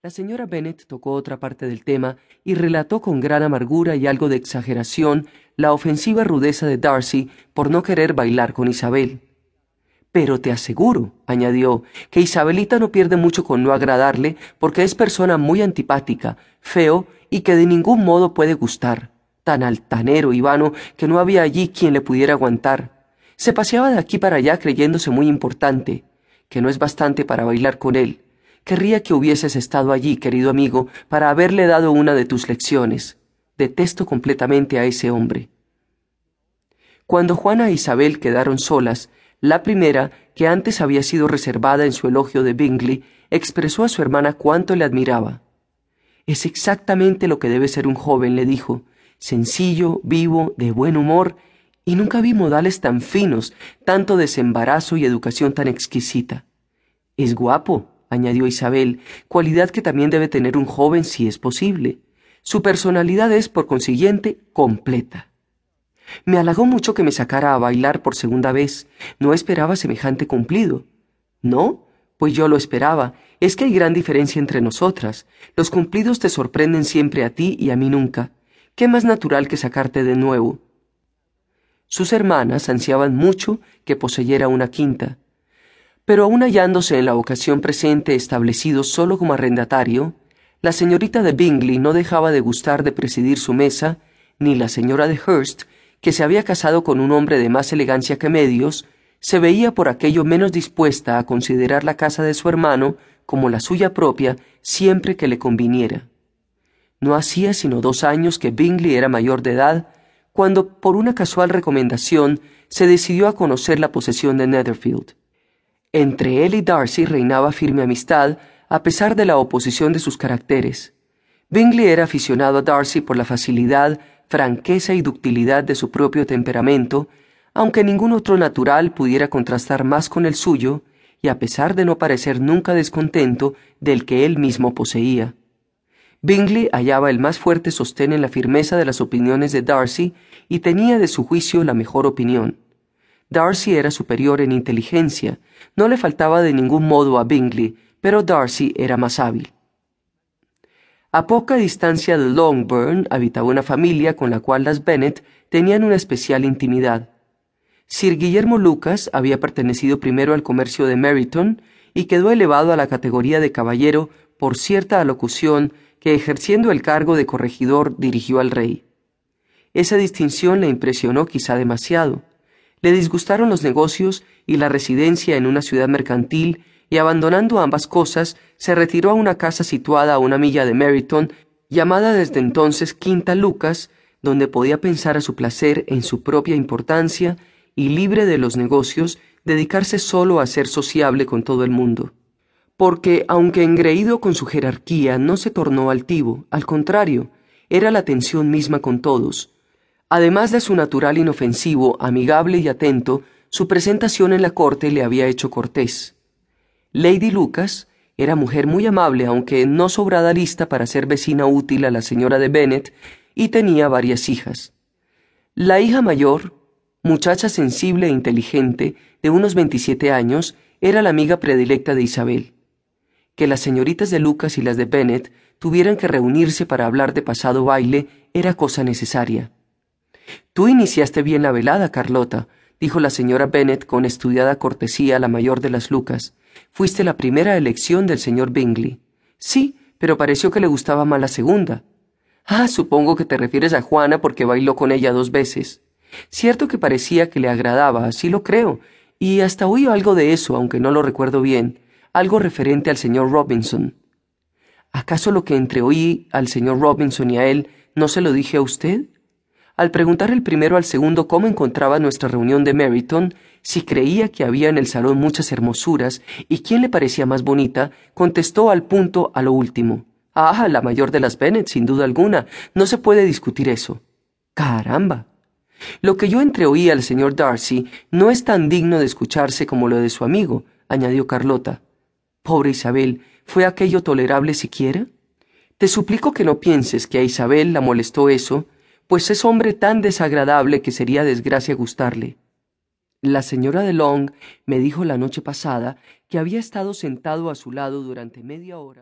La señora Bennet tocó otra parte del tema y relató con gran amargura y algo de exageración la ofensiva rudeza de Darcy por no querer bailar con Isabel. Pero te aseguro, añadió, que Isabelita no pierde mucho con no agradarle porque es persona muy antipática, feo y que de ningún modo puede gustar, tan altanero y vano que no había allí quien le pudiera aguantar. Se paseaba de aquí para allá creyéndose muy importante, que no es bastante para bailar con él Querría que hubieses estado allí, querido amigo, para haberle dado una de tus lecciones. Detesto completamente a ese hombre. Cuando Juana e Isabel quedaron solas, la primera, que antes había sido reservada en su elogio de Bingley, expresó a su hermana cuánto le admiraba. Es exactamente lo que debe ser un joven, le dijo, sencillo, vivo, de buen humor, y nunca vi modales tan finos, tanto desembarazo y educación tan exquisita. Es guapo, añadió Isabel, cualidad que también debe tener un joven si es posible. Su personalidad es, por consiguiente, completa. Me halagó mucho que me sacara a bailar por segunda vez. No esperaba semejante cumplido. ¿No? Pues yo lo esperaba. Es que hay gran diferencia entre nosotras. Los cumplidos te sorprenden siempre a ti y a mí nunca. ¿Qué más natural que sacarte de nuevo? Sus hermanas ansiaban mucho que poseyera una quinta pero aún hallándose en la ocasión presente establecido solo como arrendatario, la señorita de Bingley no dejaba de gustar de presidir su mesa, ni la señora de Hurst, que se había casado con un hombre de más elegancia que medios, se veía por aquello menos dispuesta a considerar la casa de su hermano como la suya propia siempre que le conviniera. No hacía sino dos años que Bingley era mayor de edad, cuando, por una casual recomendación, se decidió a conocer la posesión de Netherfield. Entre él y Darcy reinaba firme amistad, a pesar de la oposición de sus caracteres. Bingley era aficionado a Darcy por la facilidad, franqueza y ductilidad de su propio temperamento, aunque ningún otro natural pudiera contrastar más con el suyo, y a pesar de no parecer nunca descontento del que él mismo poseía. Bingley hallaba el más fuerte sostén en la firmeza de las opiniones de Darcy y tenía de su juicio la mejor opinión. Darcy era superior en inteligencia, no le faltaba de ningún modo a Bingley, pero Darcy era más hábil. A poca distancia de Longbourn habitaba una familia con la cual las Bennet tenían una especial intimidad. Sir Guillermo Lucas había pertenecido primero al comercio de Meryton y quedó elevado a la categoría de caballero por cierta alocución que ejerciendo el cargo de corregidor dirigió al rey. Esa distinción le impresionó quizá demasiado. Le disgustaron los negocios y la residencia en una ciudad mercantil, y abandonando ambas cosas, se retiró a una casa situada a una milla de Meryton, llamada desde entonces Quinta Lucas, donde podía pensar a su placer en su propia importancia y libre de los negocios, dedicarse solo a ser sociable con todo el mundo. Porque, aunque engreído con su jerarquía, no se tornó altivo, al contrario, era la atención misma con todos, Además de su natural inofensivo, amigable y atento, su presentación en la corte le había hecho cortés. Lady Lucas era mujer muy amable, aunque no sobrada lista para ser vecina útil a la señora de Bennet, y tenía varias hijas. La hija mayor, muchacha sensible e inteligente, de unos veintisiete años, era la amiga predilecta de Isabel. Que las señoritas de Lucas y las de Bennet tuvieran que reunirse para hablar de pasado baile era cosa necesaria. Tú iniciaste bien la velada, Carlota, dijo la señora Bennet con estudiada cortesía la mayor de las Lucas. Fuiste la primera elección del señor Bingley. Sí, pero pareció que le gustaba más la segunda. Ah, supongo que te refieres a Juana porque bailó con ella dos veces. Cierto que parecía que le agradaba, así lo creo, y hasta oí algo de eso, aunque no lo recuerdo bien, algo referente al señor Robinson. ¿Acaso lo que entreoí al señor Robinson y a él no se lo dije a usted? Al preguntar el primero al segundo cómo encontraba nuestra reunión de Meryton, si creía que había en el salón muchas hermosuras y quién le parecía más bonita, contestó al punto a lo último. Ah, la mayor de las Bennet, sin duda alguna. No se puede discutir eso. Caramba. Lo que yo entreoí al señor Darcy no es tan digno de escucharse como lo de su amigo, añadió Carlota. Pobre Isabel, ¿fue aquello tolerable siquiera? Te suplico que no pienses que a Isabel la molestó eso, pues es hombre tan desagradable que sería desgracia gustarle. La señora de Long me dijo la noche pasada que había estado sentado a su lado durante media hora